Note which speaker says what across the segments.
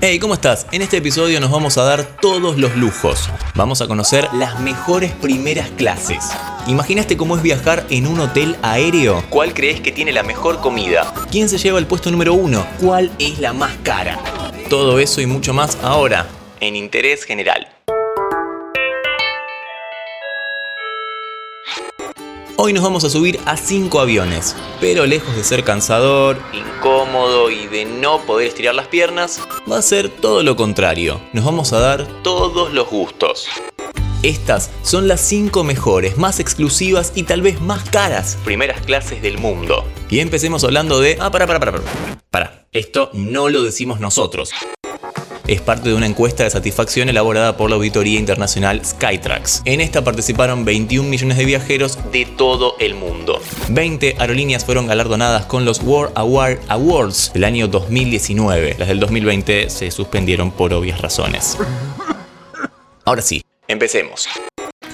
Speaker 1: Hey, ¿cómo estás? En este episodio nos vamos a dar todos los lujos. Vamos a conocer las mejores primeras clases. ¿Imaginaste cómo es viajar en un hotel aéreo? ¿Cuál crees que tiene la mejor comida? ¿Quién se lleva el puesto número uno? ¿Cuál es la más cara? Todo eso y mucho más ahora, en Interés General. Hoy nos vamos a subir a 5 aviones, pero lejos de ser cansador, incómodo y de no poder estirar las piernas, va a ser todo lo contrario. Nos vamos a dar todos los gustos. Estas son las 5 mejores, más exclusivas y tal vez más caras primeras clases del mundo. Y empecemos hablando de... Ah, para, para, para, para. Para, esto no lo decimos nosotros es parte de una encuesta de satisfacción elaborada por la auditoría internacional Skytrax. En esta participaron 21 millones de viajeros de todo el mundo. 20 aerolíneas fueron galardonadas con los World Award Awards del año 2019. Las del 2020 se suspendieron por obvias razones. Ahora sí, empecemos.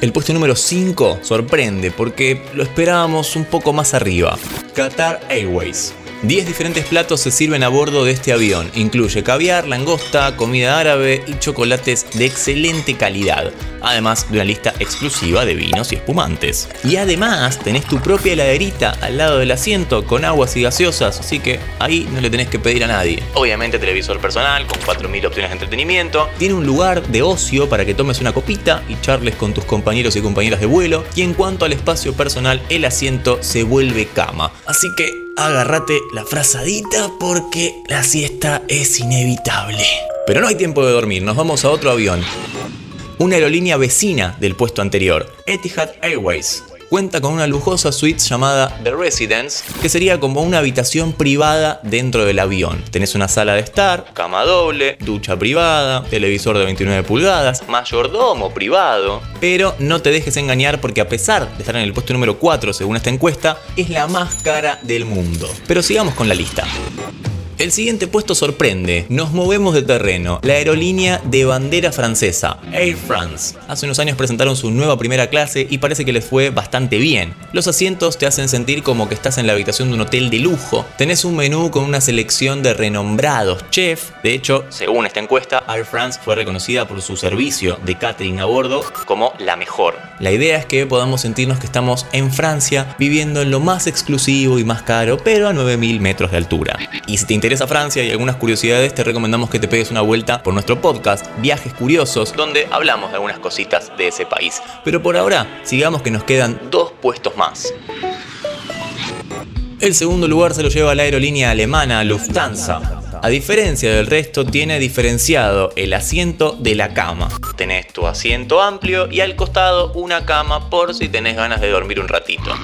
Speaker 1: El puesto número 5 sorprende porque lo esperábamos un poco más arriba. Qatar Airways. 10 diferentes platos se sirven a bordo de este avión. Incluye caviar, langosta, comida árabe y chocolates de excelente calidad. Además de una lista exclusiva de vinos y espumantes. Y además tenés tu propia heladerita al lado del asiento con aguas y gaseosas, así que ahí no le tenés que pedir a nadie. Obviamente televisor personal con 4.000 opciones de entretenimiento. Tiene un lugar de ocio para que tomes una copita y charles con tus compañeros y compañeras de vuelo. Y en cuanto al espacio personal, el asiento se vuelve cama. Así que agárrate la frazadita porque la siesta es inevitable. Pero no hay tiempo de dormir, nos vamos a otro avión. Una aerolínea vecina del puesto anterior, Etihad Airways cuenta con una lujosa suite llamada The Residence, que sería como una habitación privada dentro del avión. Tenés una sala de estar, cama doble, ducha privada, televisor de 29 pulgadas, mayordomo privado. Pero no te dejes engañar porque a pesar de estar en el puesto número 4 según esta encuesta, es la más cara del mundo. Pero sigamos con la lista. El siguiente puesto sorprende. Nos movemos de terreno. La aerolínea de bandera francesa, Air France. Hace unos años presentaron su nueva primera clase y parece que les fue bastante bien. Los asientos te hacen sentir como que estás en la habitación de un hotel de lujo. Tenés un menú con una selección de renombrados chefs. De hecho, según esta encuesta, Air France fue reconocida por su servicio de catering a bordo como la mejor. La idea es que podamos sentirnos que estamos en Francia viviendo en lo más exclusivo y más caro, pero a 9000 metros de altura. Interesa Francia y algunas curiosidades, te recomendamos que te pegues una vuelta por nuestro podcast, Viajes Curiosos, donde hablamos de algunas cositas de ese país. Pero por ahora, sigamos que nos quedan dos puestos más. El segundo lugar se lo lleva la aerolínea alemana Lufthansa. A diferencia del resto, tiene diferenciado el asiento de la cama. Tenés tu asiento amplio y al costado una cama por si tenés ganas de dormir un ratito.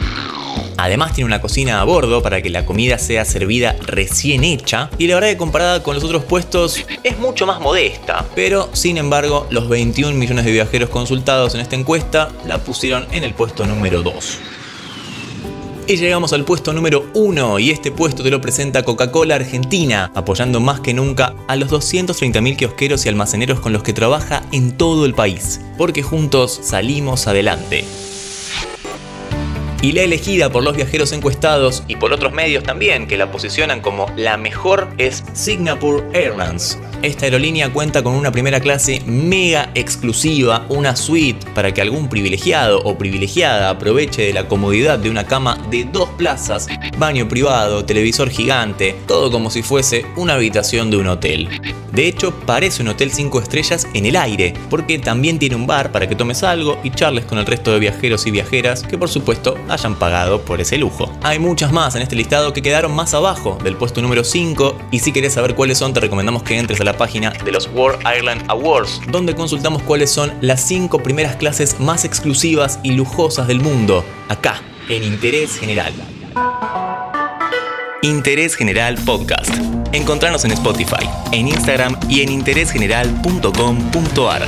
Speaker 1: Además tiene una cocina a bordo para que la comida sea servida recién hecha y la verdad que comparada con los otros puestos es mucho más modesta. Pero sin embargo los 21 millones de viajeros consultados en esta encuesta la pusieron en el puesto número 2. Y llegamos al puesto número 1 y este puesto te lo presenta Coca-Cola Argentina, apoyando más que nunca a los 230.000 kiosqueros y almaceneros con los que trabaja en todo el país, porque juntos salimos adelante y la elegida por los viajeros encuestados y por otros medios también que la posicionan como la mejor es Singapore Airlines. Esta aerolínea cuenta con una primera clase mega exclusiva, una suite para que algún privilegiado o privilegiada aproveche de la comodidad de una cama de dos plazas, baño privado, televisor gigante, todo como si fuese una habitación de un hotel. De hecho, parece un hotel 5 estrellas en el aire, porque también tiene un bar para que tomes algo y charles con el resto de viajeros y viajeras que por supuesto hayan pagado por ese lujo. Hay muchas más en este listado que quedaron más abajo del puesto número 5 y si querés saber cuáles son te recomendamos que entres a la página de los World Airline Awards, donde consultamos cuáles son las 5 primeras clases más exclusivas y lujosas del mundo, acá, en Interés General. Interés General Podcast. Encontrarnos en Spotify, en Instagram y en interésgeneral.com.ar.